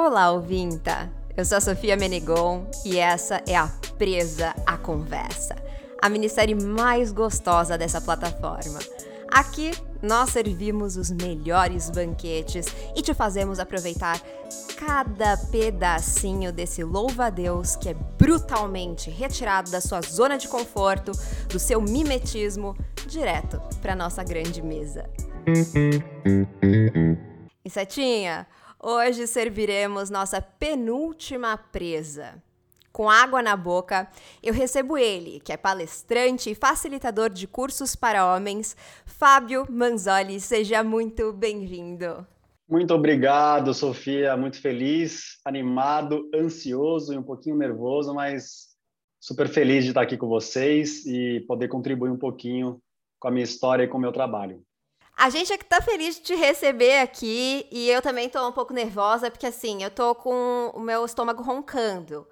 Olá, ouvinta! Eu sou a Sofia Menegon e essa é a Presa à Conversa, a minissérie mais gostosa dessa plataforma. Aqui nós servimos os melhores banquetes e te fazemos aproveitar cada pedacinho desse louva-a-Deus que é brutalmente retirado da sua zona de conforto, do seu mimetismo, direto para nossa grande mesa. Insetinha, Hoje serviremos nossa penúltima presa. Com água na boca, eu recebo ele, que é palestrante e facilitador de cursos para homens, Fábio Manzoli. Seja muito bem-vindo. Muito obrigado, Sofia. Muito feliz, animado, ansioso e um pouquinho nervoso, mas super feliz de estar aqui com vocês e poder contribuir um pouquinho com a minha história e com o meu trabalho. A gente é que tá feliz de te receber aqui e eu também tô um pouco nervosa porque assim, eu tô com o meu estômago roncando.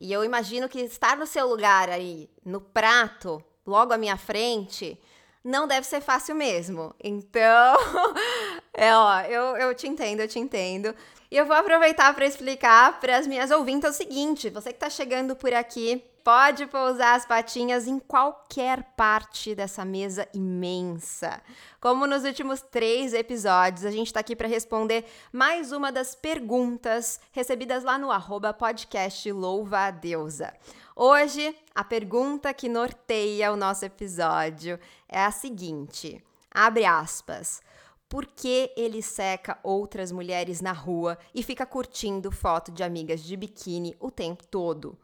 E eu imagino que estar no seu lugar aí, no prato, logo à minha frente, não deve ser fácil mesmo. Então, é, ó, eu, eu te entendo, eu te entendo. E eu vou aproveitar para explicar para as minhas ouvintes o seguinte: você que está chegando por aqui, pode pousar as patinhas em qualquer parte dessa mesa imensa. Como nos últimos três episódios, a gente está aqui para responder mais uma das perguntas recebidas lá no arroba podcast Louva a Deusa. Hoje, a pergunta que norteia o nosso episódio é a seguinte: abre aspas. Por que ele seca outras mulheres na rua e fica curtindo foto de amigas de biquíni o tempo todo?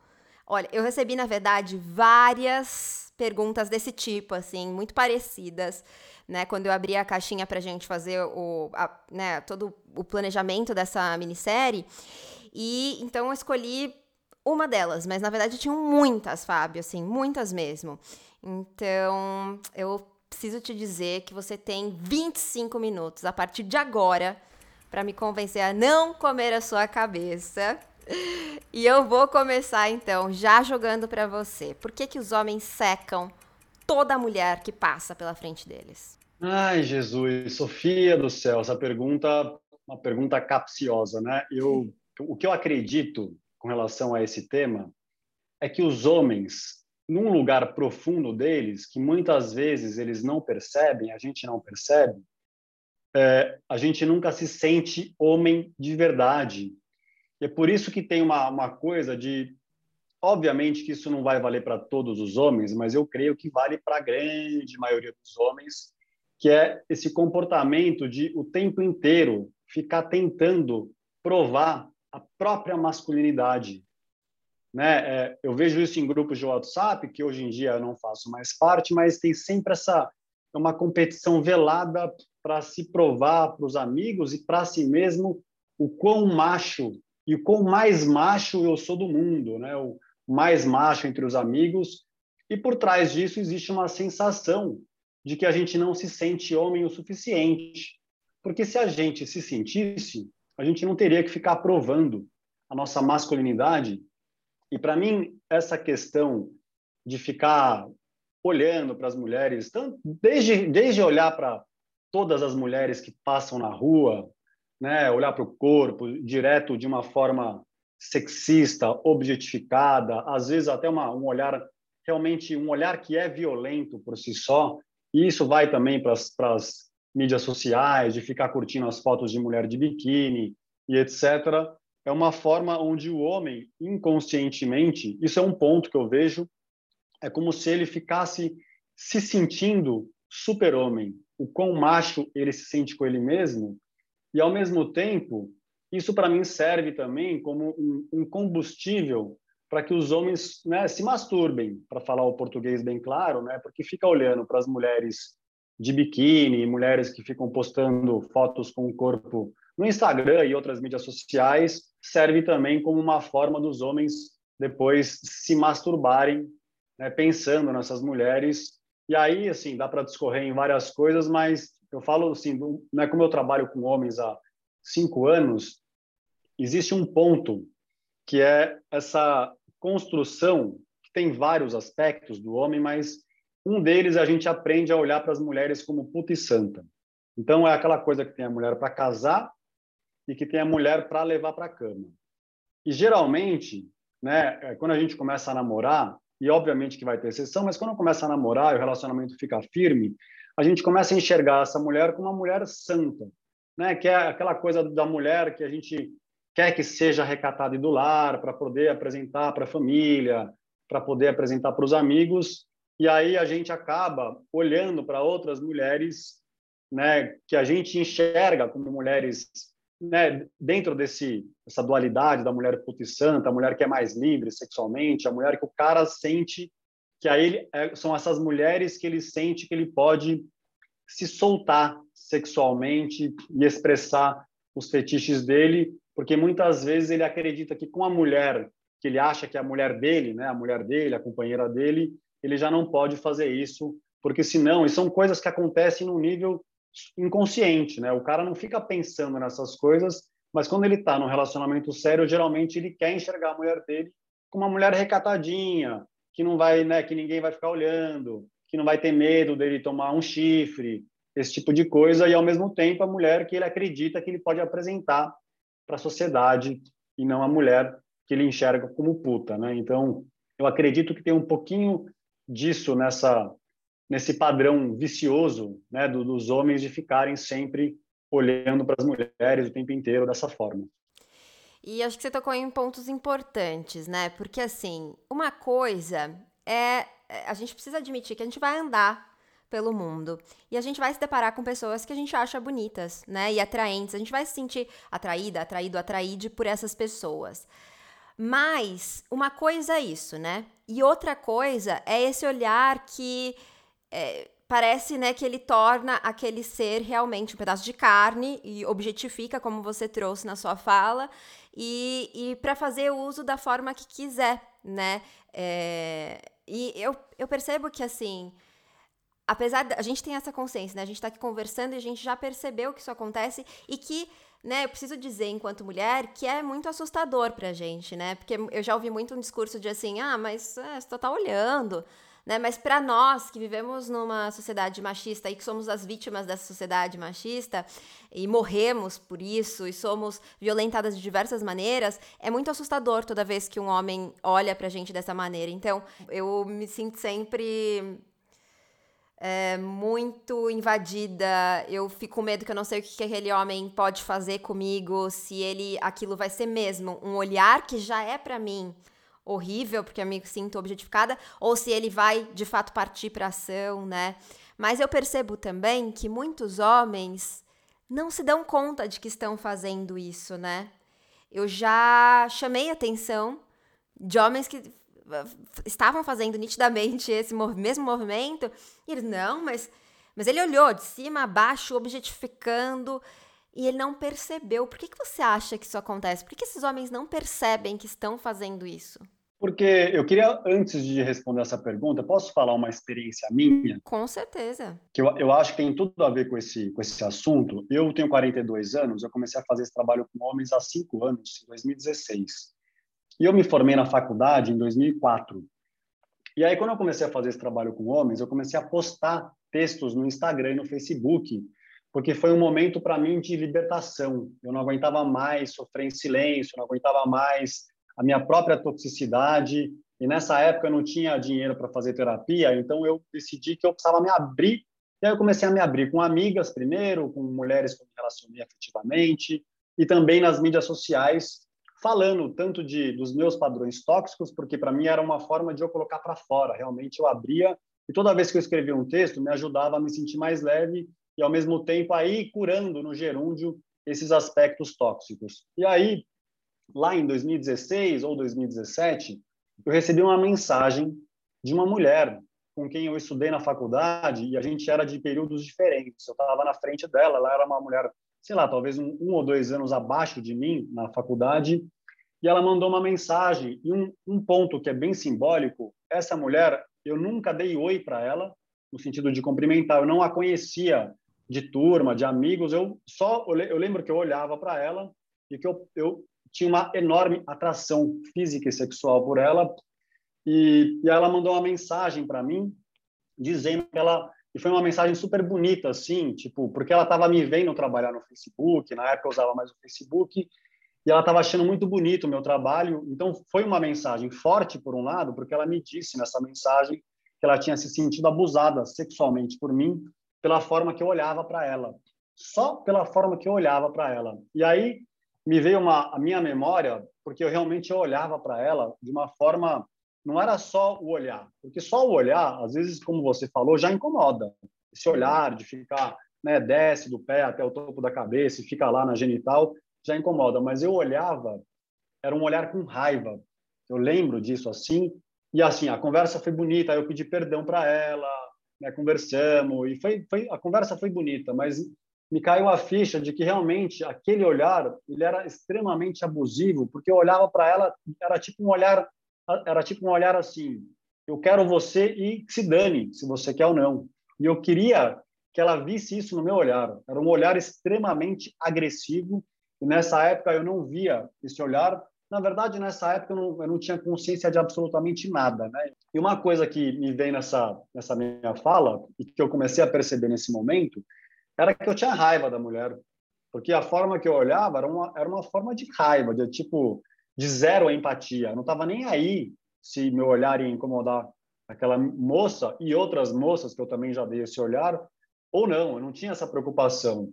Olha, eu recebi, na verdade, várias perguntas desse tipo, assim, muito parecidas, né? Quando eu abri a caixinha pra gente fazer o, a, né, todo o planejamento dessa minissérie. E então eu escolhi uma delas, mas na verdade tinham muitas, Fábio, assim, muitas mesmo. Então, eu preciso te dizer que você tem 25 minutos a partir de agora para me convencer a não comer a sua cabeça e eu vou começar então já jogando para você. Por que que os homens secam toda mulher que passa pela frente deles? Ai, Jesus, Sofia do céu, essa pergunta, uma pergunta capciosa, né? Eu, o que eu acredito com relação a esse tema é que os homens, num lugar profundo deles, que muitas vezes eles não percebem, a gente não percebe, é, a gente nunca se sente homem de verdade. E é por isso que tem uma, uma coisa de. Obviamente que isso não vai valer para todos os homens, mas eu creio que vale para a grande maioria dos homens, que é esse comportamento de o tempo inteiro ficar tentando provar a própria masculinidade. Né? É, eu vejo isso em grupos de WhatsApp, que hoje em dia eu não faço mais parte, mas tem sempre essa uma competição velada para se provar para os amigos e para si mesmo o quão macho e quão mais macho eu sou do mundo, né? O mais macho entre os amigos. E por trás disso existe uma sensação de que a gente não se sente homem o suficiente. Porque se a gente se sentisse, a gente não teria que ficar provando a nossa masculinidade. E para mim, essa questão de ficar olhando para as mulheres, tanto, desde, desde olhar para todas as mulheres que passam na rua, né, olhar para o corpo direto de uma forma sexista, objetificada, às vezes até uma, um olhar realmente um olhar que é violento por si só. E isso vai também para as mídias sociais, de ficar curtindo as fotos de mulher de biquíni e etc. É uma forma onde o homem inconscientemente, isso é um ponto que eu vejo, é como se ele ficasse se sentindo super-homem. O quão macho ele se sente com ele mesmo e, ao mesmo tempo, isso para mim serve também como um, um combustível para que os homens né, se masturbem, para falar o português bem claro, né, porque fica olhando para as mulheres de biquíni, mulheres que ficam postando fotos com o corpo no Instagram e outras mídias sociais, serve também como uma forma dos homens depois se masturbarem, né, pensando nessas mulheres. E aí, assim, dá para discorrer em várias coisas, mas eu falo assim, né, como eu trabalho com homens há cinco anos, existe um ponto que é essa construção que tem vários aspectos do homem, mas um deles a gente aprende a olhar para as mulheres como puta e santa. Então é aquela coisa que tem a mulher para casar e que tem a mulher para levar para a cama. E geralmente, né, é, quando a gente começa a namorar, e obviamente que vai ter exceção, mas quando começa a namorar e o relacionamento fica firme, a gente começa a enxergar essa mulher como uma mulher santa, né? Que é aquela coisa da mulher que a gente quer que seja recatada e do lar para poder apresentar para a família, para poder apresentar para os amigos, e aí a gente acaba olhando para outras mulheres, né, que a gente enxerga como mulheres, né, dentro desse essa dualidade da mulher puta e santa, a mulher que é mais livre sexualmente, a mulher que o cara sente que aí é, são essas mulheres que ele sente que ele pode se soltar sexualmente e expressar os fetiches dele, porque muitas vezes ele acredita que com a mulher que ele acha que é a mulher dele, né, a mulher dele, a companheira dele, ele já não pode fazer isso, porque senão, e são coisas que acontecem no nível inconsciente, né? O cara não fica pensando nessas coisas, mas quando ele está num relacionamento sério, geralmente ele quer enxergar a mulher dele como uma mulher recatadinha, que não vai, né, que ninguém vai ficar olhando, que não vai ter medo dele tomar um chifre, esse tipo de coisa, e ao mesmo tempo a mulher que ele acredita que ele pode apresentar para a sociedade e não a mulher que ele enxerga como puta, né? Então, eu acredito que tem um pouquinho disso nessa nesse padrão vicioso, né, dos homens de ficarem sempre olhando para as mulheres o tempo inteiro dessa forma. E acho que você tocou em pontos importantes, né? Porque assim, uma coisa é, é a gente precisa admitir que a gente vai andar pelo mundo. E a gente vai se deparar com pessoas que a gente acha bonitas, né? E atraentes. A gente vai se sentir atraída, atraído, atraíde por essas pessoas. Mas uma coisa é isso, né? E outra coisa é esse olhar que é, parece, né, que ele torna aquele ser realmente um pedaço de carne e objetifica, como você trouxe na sua fala, e, e para fazer uso da forma que quiser, né? É, e eu, eu percebo que, assim, apesar da a gente tem essa consciência, né? A gente está aqui conversando e a gente já percebeu que isso acontece e que, né, eu preciso dizer enquanto mulher que é muito assustador pra gente, né? Porque eu já ouvi muito um discurso de assim: "Ah, mas é, você tá olhando". Né? Mas para nós que vivemos numa sociedade machista e que somos as vítimas dessa sociedade machista e morremos por isso e somos violentadas de diversas maneiras, é muito assustador toda vez que um homem olha pra gente dessa maneira. Então, eu me sinto sempre é, muito invadida. Eu fico com medo que eu não sei o que, que aquele homem pode fazer comigo, se ele aquilo vai ser mesmo um olhar que já é para mim horrível, porque eu me sinto objetificada, ou se ele vai de fato partir para ação, né? Mas eu percebo também que muitos homens não se dão conta de que estão fazendo isso, né? Eu já chamei atenção de homens que estavam fazendo nitidamente esse mesmo movimento, e eles, não, mas, mas ele olhou de cima a baixo, objetificando, e ele não percebeu. Por que, que você acha que isso acontece? Por que, que esses homens não percebem que estão fazendo isso? Porque eu queria, antes de responder essa pergunta, posso falar uma experiência minha? Com certeza. Que eu, eu acho que tem tudo a ver com esse, com esse assunto. Eu tenho 42 anos, eu comecei a fazer esse trabalho com homens há cinco anos, em 2016. E eu me formei na faculdade em 2004. E aí, quando eu comecei a fazer esse trabalho com homens, eu comecei a postar textos no Instagram e no Facebook, porque foi um momento para mim de libertação. Eu não aguentava mais sofrer em silêncio, não aguentava mais a minha própria toxicidade. E nessa época eu não tinha dinheiro para fazer terapia, então eu decidi que eu precisava me abrir. E aí eu comecei a me abrir com amigas primeiro, com mulheres que eu me relacionei afetivamente, e também nas mídias sociais, falando tanto de dos meus padrões tóxicos, porque para mim era uma forma de eu colocar para fora. Realmente eu abria e toda vez que eu escrevia um texto me ajudava a me sentir mais leve e ao mesmo tempo aí curando no gerúndio esses aspectos tóxicos. E aí lá em 2016 ou 2017 eu recebi uma mensagem de uma mulher com quem eu estudei na faculdade e a gente era de períodos diferentes. Eu estava na frente dela, ela era uma mulher sei lá, talvez um, um, ou dois anos abaixo de mim na faculdade, e ela mandou uma mensagem. E um, um ponto que é bem simbólico: essa mulher, eu nunca dei oi para ela, no sentido de cumprimentar, eu não a conhecia de turma, de amigos, eu só eu lembro que eu olhava para ela e que eu, eu tinha uma enorme atração física e sexual por ela. E, e ela mandou uma mensagem para mim dizendo que ela e foi uma mensagem super bonita, assim, tipo, porque ela estava me vendo trabalhar no Facebook, na época eu usava mais o Facebook, e ela estava achando muito bonito o meu trabalho. Então, foi uma mensagem forte, por um lado, porque ela me disse nessa mensagem que ela tinha se sentido abusada sexualmente por mim, pela forma que eu olhava para ela. Só pela forma que eu olhava para ela. E aí me veio uma, a minha memória, porque eu realmente olhava para ela de uma forma não era só o olhar, porque só o olhar, às vezes, como você falou, já incomoda. Esse olhar de ficar, né, desce do pé até o topo da cabeça e fica lá na genital, já incomoda. Mas eu olhava, era um olhar com raiva. Eu lembro disso assim, e assim, a conversa foi bonita, eu pedi perdão para ela, né, conversamos, e foi, foi, a conversa foi bonita, mas me caiu a ficha de que realmente aquele olhar, ele era extremamente abusivo, porque eu olhava para ela, era tipo um olhar era tipo um olhar assim: eu quero você e se dane, se você quer ou não. E eu queria que ela visse isso no meu olhar. Era um olhar extremamente agressivo. E nessa época eu não via esse olhar. Na verdade, nessa época eu não, eu não tinha consciência de absolutamente nada, né? E uma coisa que me vem nessa nessa minha fala e que eu comecei a perceber nesse momento era que eu tinha raiva da mulher, porque a forma que eu olhava era uma era uma forma de raiva, de tipo de zero empatia. Eu não estava nem aí se meu olhar ia incomodar aquela moça e outras moças que eu também já dei esse olhar ou não. Eu não tinha essa preocupação.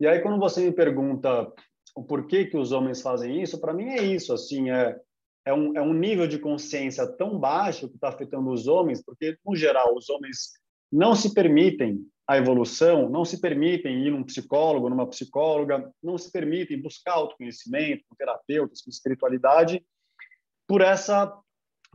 E aí quando você me pergunta o porquê que os homens fazem isso, para mim é isso. Assim, é é um, é um nível de consciência tão baixo que está afetando os homens, porque no geral os homens não se permitem a evolução, não se permitem ir num psicólogo, numa psicóloga, não se permitem buscar autoconhecimento com terapeutas, com espiritualidade, por essa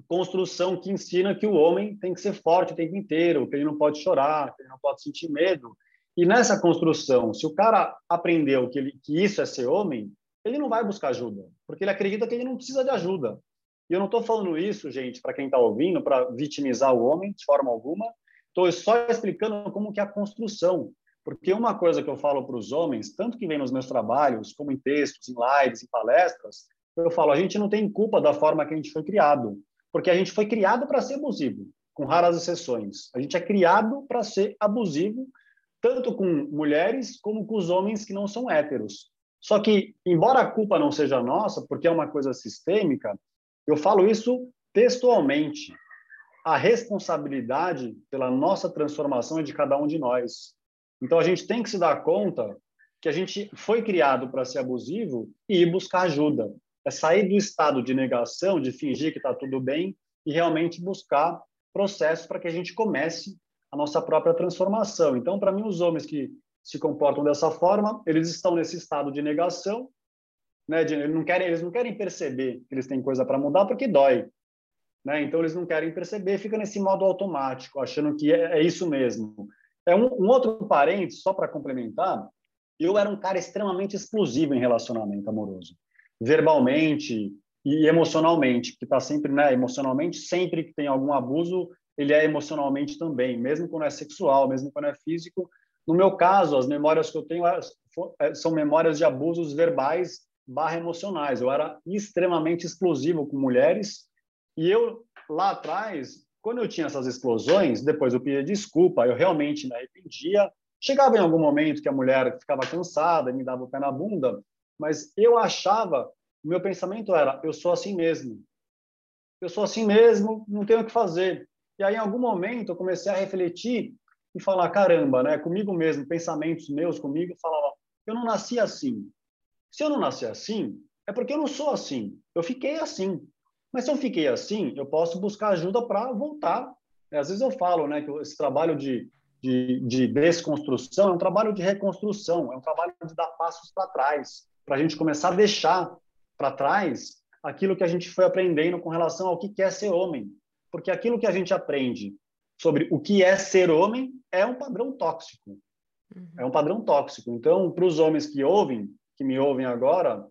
construção que ensina que o homem tem que ser forte o tempo inteiro, que ele não pode chorar, que ele não pode sentir medo. E nessa construção, se o cara aprendeu que, ele, que isso é ser homem, ele não vai buscar ajuda, porque ele acredita que ele não precisa de ajuda. E eu não estou falando isso, gente, para quem está ouvindo, para vitimizar o homem de forma alguma, Estou só explicando como que é a construção. Porque uma coisa que eu falo para os homens, tanto que vem nos meus trabalhos, como em textos, em lives, em palestras, eu falo, a gente não tem culpa da forma que a gente foi criado. Porque a gente foi criado para ser abusivo, com raras exceções. A gente é criado para ser abusivo, tanto com mulheres como com os homens que não são héteros. Só que, embora a culpa não seja nossa, porque é uma coisa sistêmica, eu falo isso textualmente a responsabilidade pela nossa transformação é de cada um de nós. Então a gente tem que se dar conta que a gente foi criado para ser abusivo e ir buscar ajuda. É sair do estado de negação, de fingir que está tudo bem e realmente buscar processos para que a gente comece a nossa própria transformação. Então, para mim, os homens que se comportam dessa forma, eles estão nesse estado de negação, né? De, eles não querem, eles não querem perceber que eles têm coisa para mudar porque dói. Né? Então, eles não querem perceber, fica nesse modo automático, achando que é, é isso mesmo. É um, um outro parênteses, só para complementar, eu era um cara extremamente explosivo em relacionamento amoroso, verbalmente e emocionalmente, que está sempre, né, emocionalmente, sempre que tem algum abuso, ele é emocionalmente também, mesmo quando é sexual, mesmo quando é físico. No meu caso, as memórias que eu tenho é, são memórias de abusos verbais barra emocionais. Eu era extremamente explosivo com mulheres e eu, lá atrás, quando eu tinha essas explosões, depois eu pedia desculpa, eu realmente me arrependia. Chegava em algum momento que a mulher ficava cansada e me dava o pé na bunda, mas eu achava, o meu pensamento era: eu sou assim mesmo. Eu sou assim mesmo, não tenho o que fazer. E aí, em algum momento, eu comecei a refletir e falar: caramba, né? Comigo mesmo, pensamentos meus comigo, falava: eu não nasci assim. Se eu não nasci assim, é porque eu não sou assim. Eu fiquei assim. Mas se eu fiquei assim, eu posso buscar ajuda para voltar. É, às vezes eu falo né, que esse trabalho de, de, de desconstrução é um trabalho de reconstrução, é um trabalho de dar passos para trás, para a gente começar a deixar para trás aquilo que a gente foi aprendendo com relação ao que é ser homem. Porque aquilo que a gente aprende sobre o que é ser homem é um padrão tóxico. Uhum. É um padrão tóxico. Então, para os homens que ouvem, que me ouvem agora,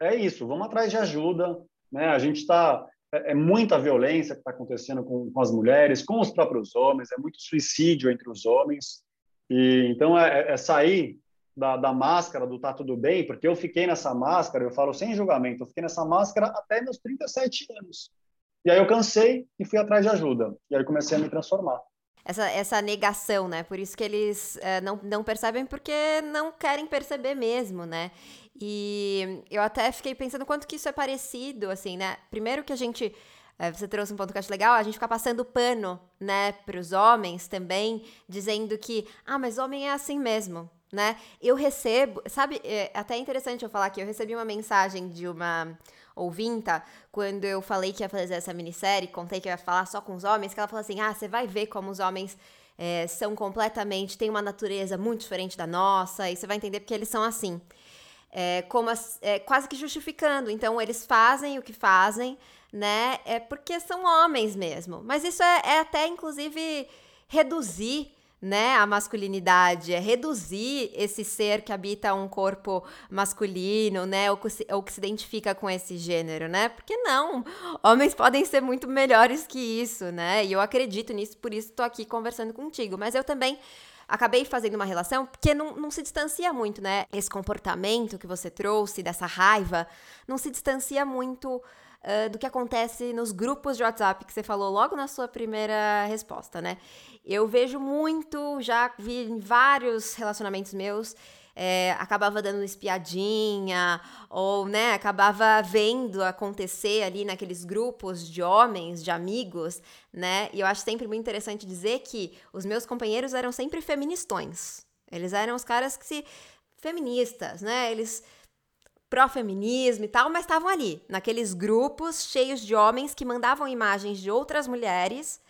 é isso. Vamos atrás de ajuda, né? A gente está é, é, muita violência que está acontecendo com, com, as mulheres, com os próprios homens, é muito suicídio entre os homens. E então é, é, é sair da, da, máscara do tá tudo bem, porque eu fiquei nessa máscara, eu falo sem julgamento, eu fiquei nessa máscara até meus 37 anos. E aí eu cansei e fui atrás de ajuda. E aí comecei a me transformar. Essa, essa negação, né? Por isso que eles é, não, não percebem, porque não querem perceber mesmo, né? E eu até fiquei pensando quanto que isso é parecido, assim, né? Primeiro que a gente. É, você trouxe um ponto que eu acho legal, a gente fica passando pano, né, os homens também, dizendo que, ah, mas homem é assim mesmo, né? Eu recebo, sabe, é até interessante eu falar que eu recebi uma mensagem de uma ouvinta, quando eu falei que ia fazer essa minissérie, contei que ia falar só com os homens, que ela falou assim: ah, você vai ver como os homens é, são completamente, têm uma natureza muito diferente da nossa, e você vai entender porque eles são assim. É, como as, é, quase que justificando. Então, eles fazem o que fazem, né? É porque são homens mesmo. Mas isso é, é até, inclusive, reduzir né, a masculinidade, é reduzir esse ser que habita um corpo masculino, né, ou que, se, ou que se identifica com esse gênero, né? Porque não, homens podem ser muito melhores que isso, né? E eu acredito nisso, por isso estou aqui conversando contigo. Mas eu também acabei fazendo uma relação porque não, não se distancia muito, né? Esse comportamento que você trouxe, dessa raiva, não se distancia muito do que acontece nos grupos de WhatsApp que você falou logo na sua primeira resposta, né? Eu vejo muito, já vi em vários relacionamentos meus, é, acabava dando espiadinha, ou, né, acabava vendo acontecer ali naqueles grupos de homens, de amigos, né? E eu acho sempre muito interessante dizer que os meus companheiros eram sempre feministões. Eles eram os caras que se. feministas, né? Eles pró-feminismo e tal, mas estavam ali, naqueles grupos cheios de homens que mandavam imagens de outras mulheres,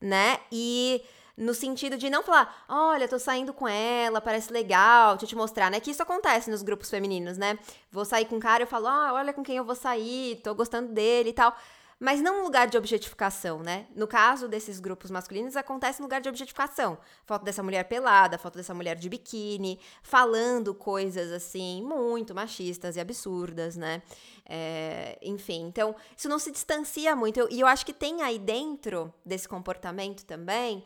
né? E no sentido de não falar, olha, tô saindo com ela, parece legal, deixa eu te mostrar, né? Que isso acontece nos grupos femininos, né? Vou sair com um cara, eu falo, ah, olha com quem eu vou sair, tô gostando dele e tal mas não um lugar de objetificação, né? No caso desses grupos masculinos, acontece no lugar de objetificação. Foto dessa mulher pelada, foto dessa mulher de biquíni, falando coisas assim, muito machistas e absurdas, né? É, enfim, então, isso não se distancia muito. Eu, e eu acho que tem aí dentro desse comportamento também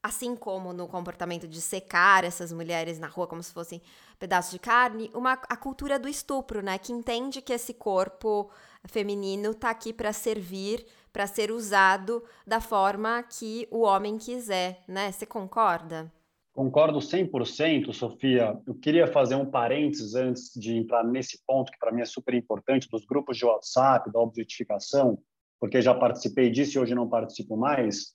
assim como no comportamento de secar essas mulheres na rua como se fossem pedaços de carne, uma, a cultura do estupro, né? Que entende que esse corpo feminino tá aqui para servir, para ser usado da forma que o homem quiser, né? Você concorda? Concordo 100%, Sofia. Eu queria fazer um parênteses antes de entrar nesse ponto que para mim é super importante dos grupos de WhatsApp, da objetificação, porque já participei disso e hoje não participo mais.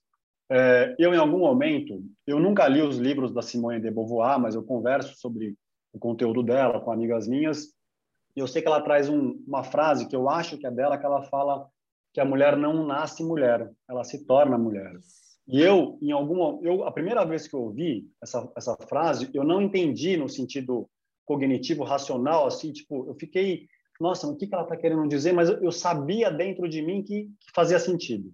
É, eu, em algum momento, eu nunca li os livros da Simone de Beauvoir, mas eu converso sobre o conteúdo dela com amigas minhas, e eu sei que ela traz um, uma frase que eu acho que é dela, que ela fala que a mulher não nasce mulher, ela se torna mulher. E eu, em alguma, eu a primeira vez que eu ouvi essa essa frase, eu não entendi no sentido cognitivo, racional, assim, tipo, eu fiquei, nossa, o que que ela está querendo dizer? Mas eu, sabia dentro de mim que, que fazia sentido.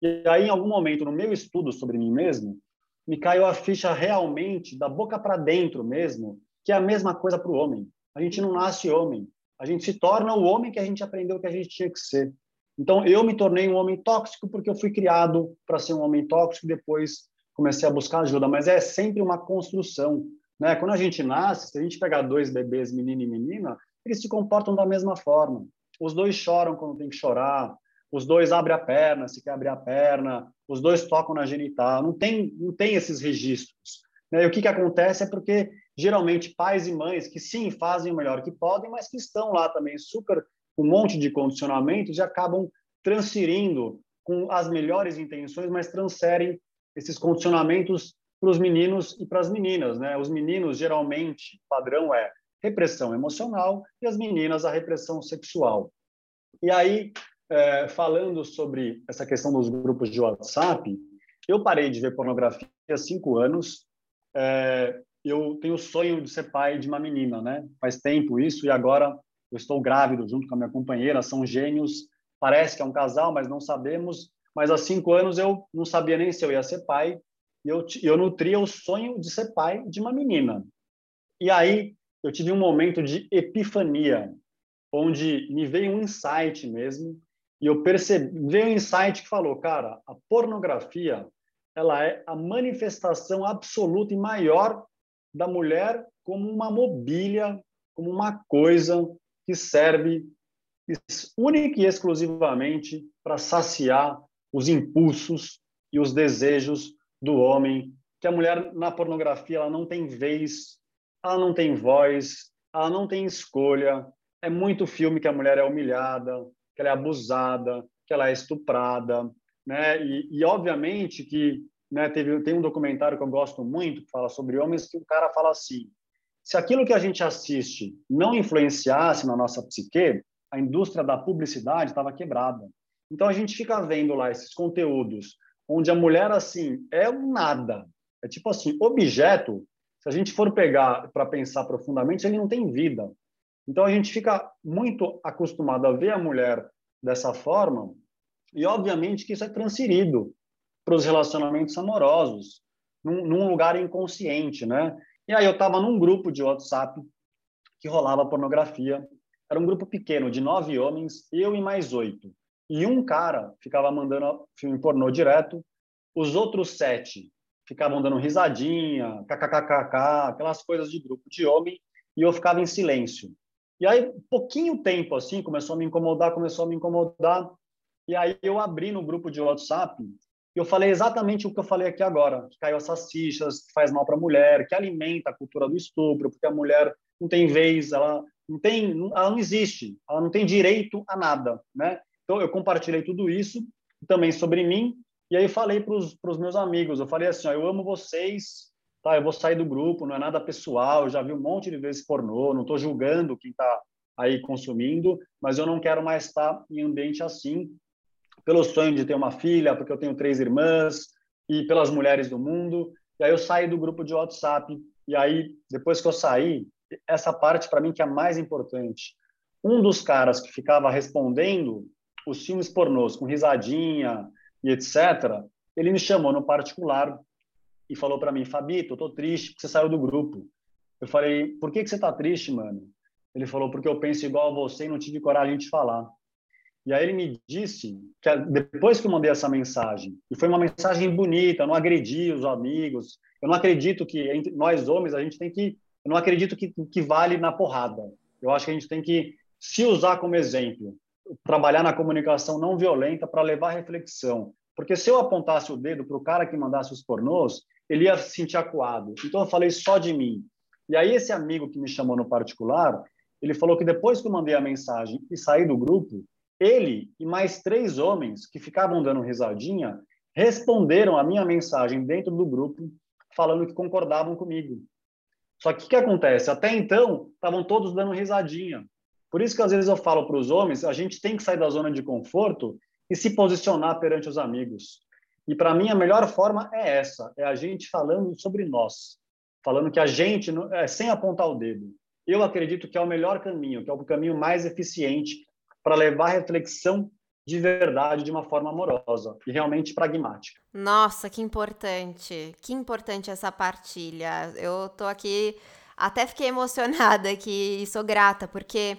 E aí, em algum momento, no meu estudo sobre mim mesmo, me caiu a ficha realmente, da boca para dentro mesmo, que é a mesma coisa para o homem. A gente não nasce homem, a gente se torna o homem que a gente aprendeu que a gente tinha que ser. Então, eu me tornei um homem tóxico porque eu fui criado para ser um homem tóxico e depois comecei a buscar ajuda. Mas é sempre uma construção. Né? Quando a gente nasce, se a gente pegar dois bebês, menino e menina, eles se comportam da mesma forma. Os dois choram quando tem que chorar, os dois abrem a perna, se quer abrir a perna, os dois tocam na genital, não tem, não tem esses registros. Né? E o que, que acontece é porque, geralmente, pais e mães que sim fazem o melhor que podem, mas que estão lá também super um monte de condicionamentos e acabam transferindo com as melhores intenções, mas transferem esses condicionamentos para os meninos e para as meninas. Né? Os meninos, geralmente, padrão é repressão emocional e as meninas, a repressão sexual. E aí, é, falando sobre essa questão dos grupos de WhatsApp, eu parei de ver pornografia há cinco anos. É, eu tenho o sonho de ser pai de uma menina, né? Faz tempo isso e agora eu estou grávido junto com a minha companheira. São gênios. Parece que é um casal, mas não sabemos. Mas há cinco anos eu não sabia nem se eu ia ser pai. E eu, eu nutria o sonho de ser pai de uma menina. E aí eu tive um momento de epifania, onde me veio um insight mesmo e eu percebi, veio um insight que falou, cara, a pornografia ela é a manifestação absoluta e maior da mulher como uma mobília, como uma coisa que serve única e exclusivamente para saciar os impulsos e os desejos do homem, que a mulher na pornografia ela não tem vez, ela não tem voz, ela não tem escolha. É muito filme que a mulher é humilhada, que ela é abusada, que ela é estuprada, né? E, e obviamente que né, teve, tem um documentário que eu gosto muito que fala sobre homens que o cara fala assim: se aquilo que a gente assiste não influenciasse na nossa psique, a indústria da publicidade estava quebrada. Então a gente fica vendo lá esses conteúdos onde a mulher assim é um nada, é tipo assim objeto. Se a gente for pegar para pensar profundamente, ele não tem vida. Então a gente fica muito acostumado a ver a mulher dessa forma e obviamente que isso é transferido para os relacionamentos amorosos, num, num lugar inconsciente, né? E aí eu estava num grupo de WhatsApp que rolava pornografia era um grupo pequeno, de nove homens, eu e mais oito. E um cara ficava mandando filme pornô direto, os outros sete ficavam dando risadinha, kkkk, aquelas coisas de grupo de homem, e eu ficava em silêncio. E aí, pouquinho tempo assim, começou a me incomodar, começou a me incomodar. E aí eu abri no grupo de WhatsApp e eu falei exatamente o que eu falei aqui agora, que caiu essas fichas, que faz mal para a mulher, que alimenta a cultura do estupro, porque a mulher não tem vez, ela não tem, ela não existe, ela não tem direito a nada, né? Então eu compartilhei tudo isso também sobre mim e aí falei para os meus amigos, eu falei assim, ó, eu amo vocês, tá? Eu vou sair do grupo, não é nada pessoal, já vi um monte de vezes pornô, não estou julgando quem está aí consumindo, mas eu não quero mais estar em ambiente assim, pelo sonho de ter uma filha, porque eu tenho três irmãs e pelas mulheres do mundo. E aí eu saí do grupo de WhatsApp e aí depois que eu saí, essa parte para mim que é a mais importante. Um dos caras que ficava respondendo os filmes pornôs com risadinha e etc, ele me chamou no particular e falou para mim, Fabito, eu tô triste porque você saiu do grupo. Eu falei, por que, que você tá triste, mano? Ele falou, porque eu penso igual a você e não tive coragem de falar. E aí ele me disse que depois que eu mandei essa mensagem, e foi uma mensagem bonita, eu não agredi os amigos, eu não acredito que nós homens a gente tem que eu não acredito que, que vale na porrada. Eu acho que a gente tem que se usar como exemplo, trabalhar na comunicação não violenta para levar reflexão. Porque se eu apontasse o dedo para o cara que mandasse os pornôs, ele ia se sentir acuado. Então eu falei só de mim. E aí esse amigo que me chamou no particular, ele falou que depois que eu mandei a mensagem e saí do grupo, ele e mais três homens que ficavam dando risadinha responderam a minha mensagem dentro do grupo, falando que concordavam comigo. Só que o que acontece? Até então, estavam todos dando risadinha. Por isso que às vezes eu falo para os homens, a gente tem que sair da zona de conforto e se posicionar perante os amigos. E para mim a melhor forma é essa, é a gente falando sobre nós, falando que a gente é sem apontar o dedo. Eu acredito que é o melhor caminho, que é o caminho mais eficiente para levar reflexão de verdade de uma forma amorosa e realmente pragmática. Nossa, que importante. Que importante essa partilha. Eu tô aqui até fiquei emocionada aqui e sou grata porque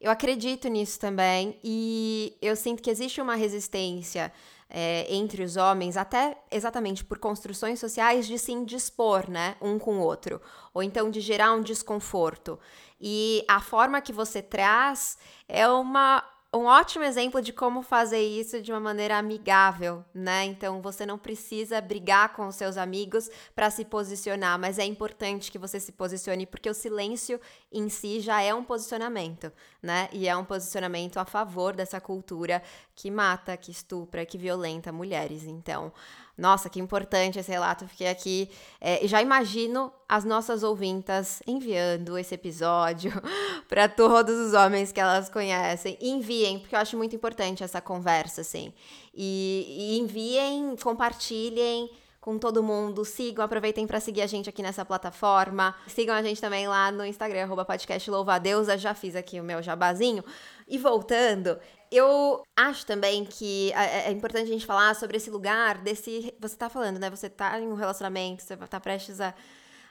eu acredito nisso também e eu sinto que existe uma resistência é, entre os homens, até exatamente por construções sociais, de se indispor, né, um com o outro, ou então de gerar um desconforto. E a forma que você traz é uma um ótimo exemplo de como fazer isso de uma maneira amigável, né? Então você não precisa brigar com os seus amigos para se posicionar, mas é importante que você se posicione porque o silêncio em si já é um posicionamento, né? E é um posicionamento a favor dessa cultura que mata, que estupra, que violenta mulheres. Então, nossa, que importante esse relato. Fiquei aqui é, já imagino as nossas ouvintas enviando esse episódio para todos os homens que elas conhecem. Enviem, porque eu acho muito importante essa conversa, assim. E, e enviem, compartilhem com todo mundo. Sigam, aproveitem para seguir a gente aqui nessa plataforma. Sigam a gente também lá no Instagram, arroba. Já fiz aqui o meu jabazinho. E voltando, eu acho também que é, é, é importante a gente falar sobre esse lugar desse. Você tá falando, né? Você tá em um relacionamento, você tá prestes a,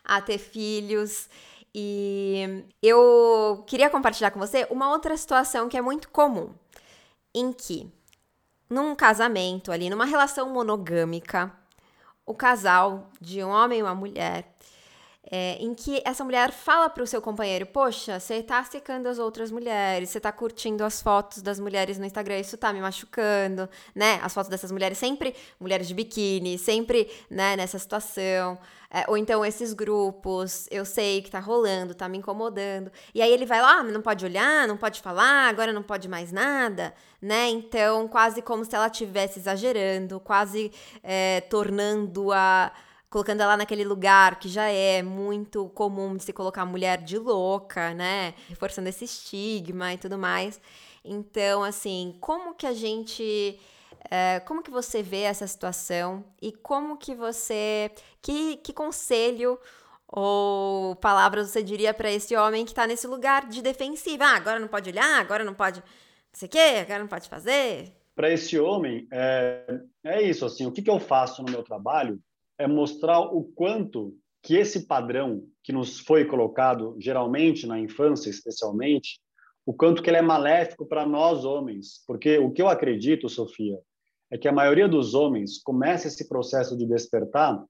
a ter filhos. E eu queria compartilhar com você uma outra situação que é muito comum, em que num casamento ali, numa relação monogâmica, o casal de um homem e uma mulher é, em que essa mulher fala para o seu companheiro: Poxa, você tá secando as outras mulheres, você tá curtindo as fotos das mulheres no Instagram, isso tá me machucando, né? As fotos dessas mulheres, sempre mulheres de biquíni, sempre né, nessa situação. É, ou então esses grupos, eu sei que tá rolando, tá me incomodando. E aí ele vai lá, ah, não pode olhar, não pode falar, agora não pode mais nada, né? Então, quase como se ela estivesse exagerando, quase é, tornando a colocando ela naquele lugar que já é muito comum de se colocar a mulher de louca, né? Reforçando esse estigma e tudo mais. Então, assim, como que a gente. É, como que você vê essa situação e como que você. Que, que conselho ou palavras você diria para esse homem que tá nesse lugar de defensiva? Ah, agora não pode olhar, agora não pode. Não sei o quê, agora não pode fazer? Para esse homem, é, é isso. Assim, o que, que eu faço no meu trabalho é mostrar o quanto que esse padrão que nos foi colocado, geralmente na infância, especialmente, o quanto que ele é maléfico para nós homens. Porque o que eu acredito, Sofia, é que a maioria dos homens começa esse processo de despertar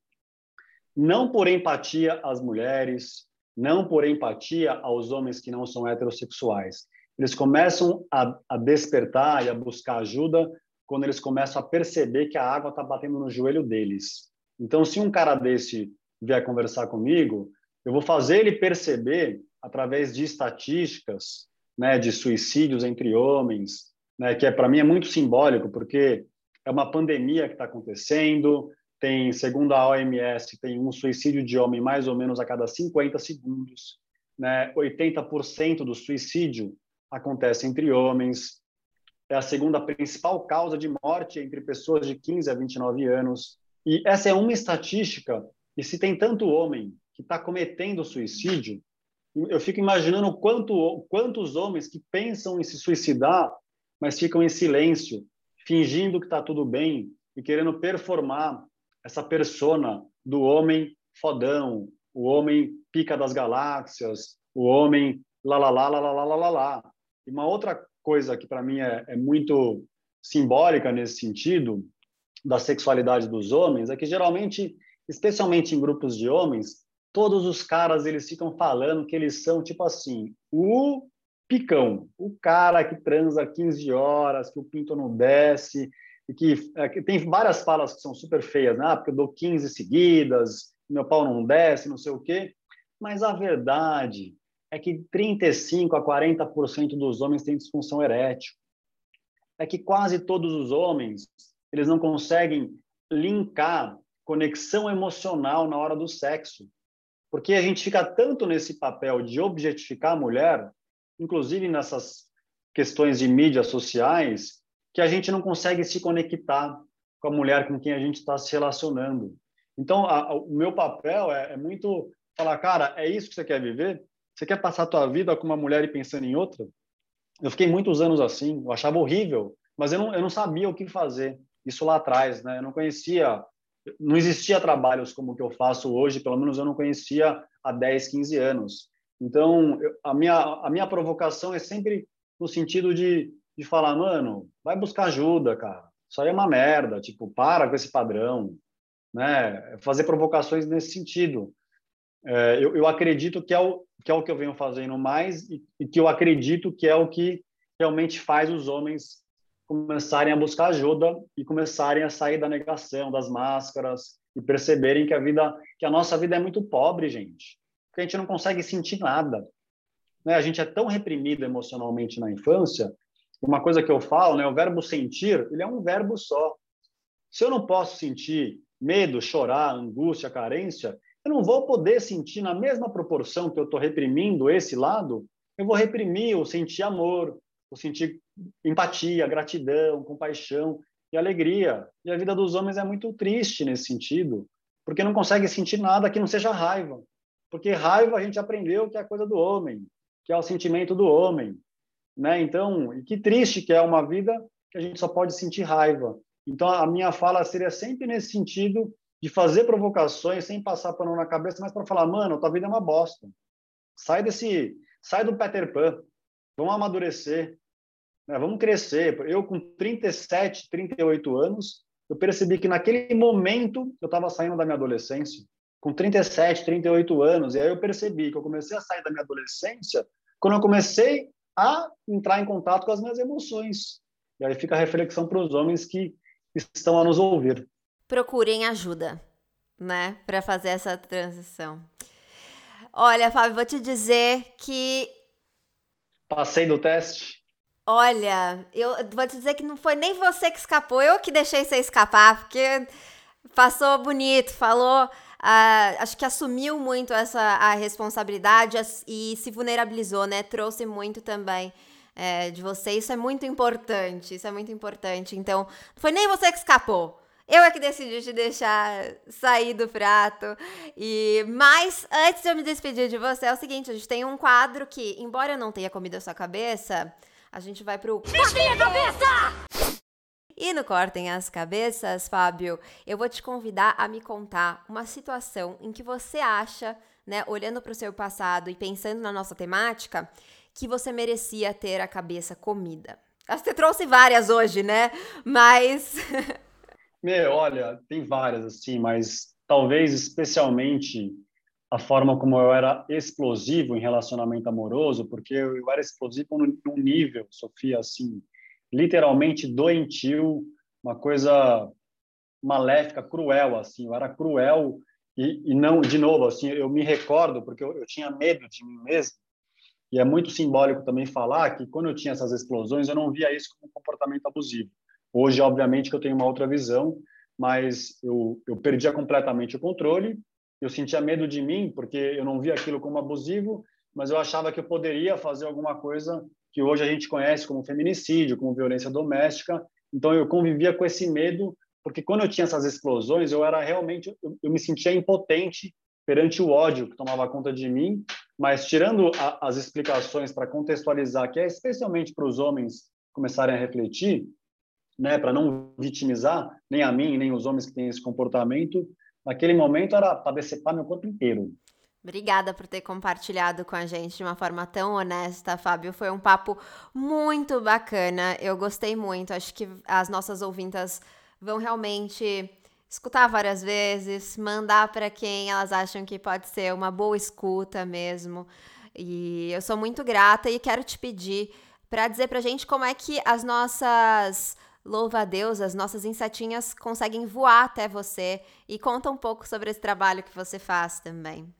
não por empatia às mulheres, não por empatia aos homens que não são heterossexuais. Eles começam a, a despertar e a buscar ajuda quando eles começam a perceber que a água está batendo no joelho deles. Então, se um cara desse vier conversar comigo, eu vou fazer ele perceber, através de estatísticas, né, de suicídios entre homens, né, que é, para mim é muito simbólico, porque é uma pandemia que está acontecendo, tem, segundo a OMS, tem um suicídio de homem mais ou menos a cada 50 segundos, né, 80% do suicídio acontece entre homens, é a segunda principal causa de morte entre pessoas de 15 a 29 anos, e essa é uma estatística, e se tem tanto homem que está cometendo suicídio, eu fico imaginando quanto, quantos homens que pensam em se suicidar, mas ficam em silêncio, fingindo que está tudo bem e querendo performar essa persona do homem fodão, o homem pica das galáxias, o homem lá, lá, lá, lá, lá, lá, lá, lá. E uma outra coisa que para mim é, é muito simbólica nesse sentido da sexualidade dos homens é que geralmente, especialmente em grupos de homens, todos os caras eles ficam falando que eles são tipo assim, o picão, o cara que transa 15 horas, que o pinto não desce, e que, é, que tem várias falas que são super feias, né? Ah, porque eu dou 15 seguidas, meu pau não desce, não sei o quê. Mas a verdade é que 35 a 40% dos homens têm disfunção erétil. É que quase todos os homens eles não conseguem linkar conexão emocional na hora do sexo. Porque a gente fica tanto nesse papel de objetificar a mulher, inclusive nessas questões de mídias sociais, que a gente não consegue se conectar com a mulher com quem a gente está se relacionando. Então, a, a, o meu papel é, é, muito falar, cara, é isso que você quer viver? Você quer passar a tua vida com uma mulher e pensando em outra? Eu fiquei muitos anos assim, eu achava horrível, mas eu não, eu não sabia o que fazer isso lá atrás, né? Eu não conhecia, não existia trabalhos como o que eu faço hoje, pelo menos eu não conhecia há 10, 15 anos. Então, eu, a minha a minha provocação é sempre no sentido de de falar, mano, vai buscar ajuda, cara. Isso aí é uma merda, tipo, para com esse padrão, né? Fazer provocações nesse sentido. É, eu, eu, acredito que é, o, que é o que eu venho fazendo mais e, e que eu acredito que é o que realmente faz os homens começarem a buscar ajuda e começarem a sair da negação, das máscaras e perceberem que a vida, que a nossa vida é muito pobre, gente. Que a gente não consegue sentir nada. Né? A gente é tão reprimido emocionalmente na infância. Uma coisa que eu falo, né, o verbo sentir, ele é um verbo só. Se eu não posso sentir medo, chorar, angústia, carência, eu não vou poder sentir na mesma proporção que eu estou reprimindo esse lado, eu vou reprimir ou sentir amor, ou sentir empatia, gratidão, compaixão e alegria. E a vida dos homens é muito triste nesse sentido, porque não consegue sentir nada que não seja raiva. Porque raiva a gente aprendeu que é coisa do homem, que é o sentimento do homem, né? Então, e que triste que é uma vida que a gente só pode sentir raiva. Então, a minha fala seria sempre nesse sentido de fazer provocações sem passar pano na cabeça, mas para falar, mano, tua vida é uma bosta. Sai desse, sai do Peter Pan. Vamos amadurecer, né? Vamos crescer. Eu, com 37, 38 anos, eu percebi que naquele momento eu estava saindo da minha adolescência. com 37, 38 anos. E aí eu percebi que eu comecei a sair da minha adolescência quando eu comecei a entrar em contato com as minhas emoções. E aí fica a reflexão para os homens que estão a nos ouvir. Procurem ajuda, né, para fazer essa transição. Olha, Fábio, vou te dizer que. Passei do teste? Olha, eu vou te dizer que não foi nem você que escapou, eu que deixei você escapar, porque passou bonito, falou. Uh, acho que assumiu muito essa a responsabilidade e se vulnerabilizou, né? Trouxe muito também é, de você. Isso é muito importante. Isso é muito importante. Então, não foi nem você que escapou. Eu é que decidi te deixar sair do prato. E mas antes de eu me despedir de você, é o seguinte, a gente tem um quadro que, embora eu não tenha comido a sua cabeça, a gente vai pro Cortem a cabeça! E no Cortem as Cabeças, Fábio, eu vou te convidar a me contar uma situação em que você acha, né, olhando para o seu passado e pensando na nossa temática, que você merecia ter a cabeça comida. Você trouxe várias hoje, né? Mas Meu, olha, tem várias assim, mas talvez especialmente a forma como eu era explosivo em relacionamento amoroso, porque eu era explosivo num nível, Sofia, assim, literalmente doentio, uma coisa maléfica, cruel, assim, eu era cruel e, e não, de novo, assim, eu me recordo, porque eu, eu tinha medo de mim mesmo, e é muito simbólico também falar que quando eu tinha essas explosões, eu não via isso como um comportamento abusivo. Hoje, obviamente, que eu tenho uma outra visão, mas eu, eu perdia completamente o controle, eu sentia medo de mim, porque eu não via aquilo como abusivo, mas eu achava que eu poderia fazer alguma coisa que hoje a gente conhece como feminicídio, como violência doméstica. Então, eu convivia com esse medo, porque quando eu tinha essas explosões, eu era realmente, eu, eu me sentia impotente perante o ódio que tomava conta de mim, mas tirando a, as explicações para contextualizar, que é especialmente para os homens começarem a refletir, né, para não vitimizar nem a mim, nem os homens que têm esse comportamento, naquele momento era para decepar meu corpo inteiro. Obrigada por ter compartilhado com a gente de uma forma tão honesta, Fábio. Foi um papo muito bacana. Eu gostei muito. Acho que as nossas ouvintas vão realmente escutar várias vezes, mandar para quem elas acham que pode ser uma boa escuta mesmo. E eu sou muito grata e quero te pedir para dizer para a gente como é que as nossas louva a Deus, as nossas insetinhas conseguem voar até você e conta um pouco sobre esse trabalho que você faz também.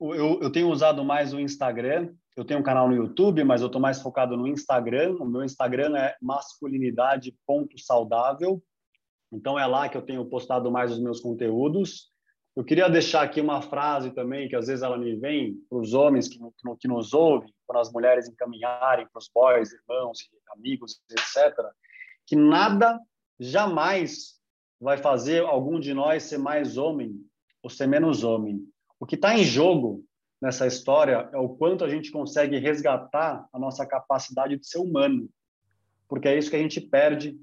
Eu, eu tenho usado mais o Instagram, eu tenho um canal no YouTube, mas eu estou mais focado no Instagram. O meu Instagram é masculinidade.saudável. Então é lá que eu tenho postado mais os meus conteúdos. Eu queria deixar aqui uma frase também, que às vezes ela me vem para os homens que, que, nos ouvem, para as mulheres encaminharem para os boys, irmãos, amigos, etc que nada jamais vai fazer algum de nós ser mais homem ou ser menos homem. O que está em jogo nessa história é o quanto a gente consegue resgatar a nossa capacidade de ser humano, porque é isso que a gente perde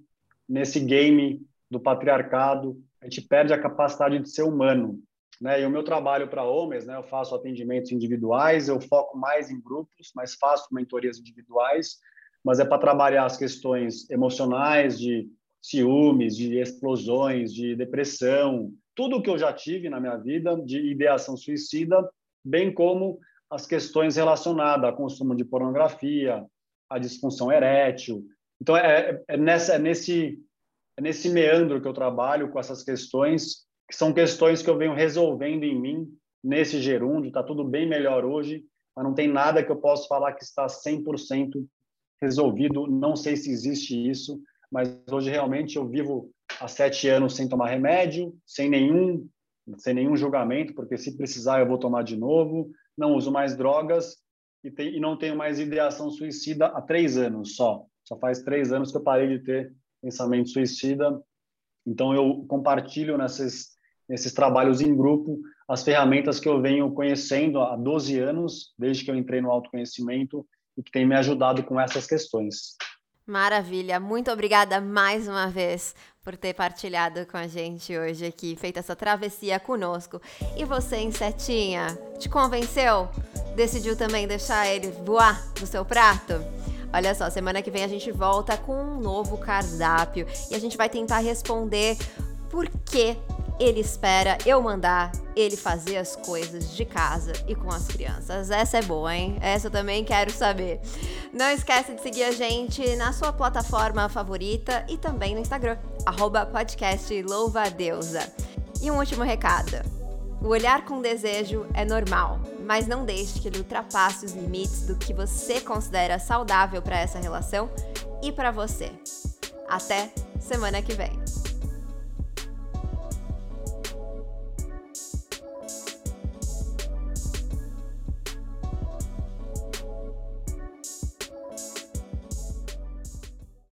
nesse game do patriarcado. A gente perde a capacidade de ser humano. Né? E o meu trabalho para homens, né, eu faço atendimentos individuais, eu foco mais em grupos, mas faço mentorias individuais mas é para trabalhar as questões emocionais de ciúmes, de explosões, de depressão, tudo que eu já tive na minha vida de ideação suicida, bem como as questões relacionadas ao consumo de pornografia, a disfunção erétil. Então é, é, nessa, é nesse é nesse meandro que eu trabalho com essas questões, que são questões que eu venho resolvendo em mim nesse gerúndio, está tudo bem melhor hoje, mas não tem nada que eu possa falar que está 100% resolvido. Não sei se existe isso, mas hoje realmente eu vivo há sete anos sem tomar remédio, sem nenhum, sem nenhum julgamento, porque se precisar eu vou tomar de novo. Não uso mais drogas e, tem, e não tenho mais ideação suicida há três anos só. Só faz três anos que eu parei de ter pensamento suicida. Então eu compartilho nesses nesses trabalhos em grupo as ferramentas que eu venho conhecendo há 12 anos, desde que eu entrei no autoconhecimento e que tem me ajudado com essas questões. Maravilha, muito obrigada mais uma vez por ter partilhado com a gente hoje aqui, feito essa travessia conosco. E você, Insetinha, te convenceu? Decidiu também deixar ele voar no seu prato? Olha só, semana que vem a gente volta com um novo cardápio e a gente vai tentar responder por que ele espera eu mandar ele fazer as coisas de casa e com as crianças. Essa é boa, hein? Essa eu também quero saber. Não esquece de seguir a gente na sua plataforma favorita e também no Instagram, arroba podcast Louva a Deusa. E um último recado. O olhar com desejo é normal, mas não deixe que ele ultrapasse os limites do que você considera saudável para essa relação e para você. Até semana que vem.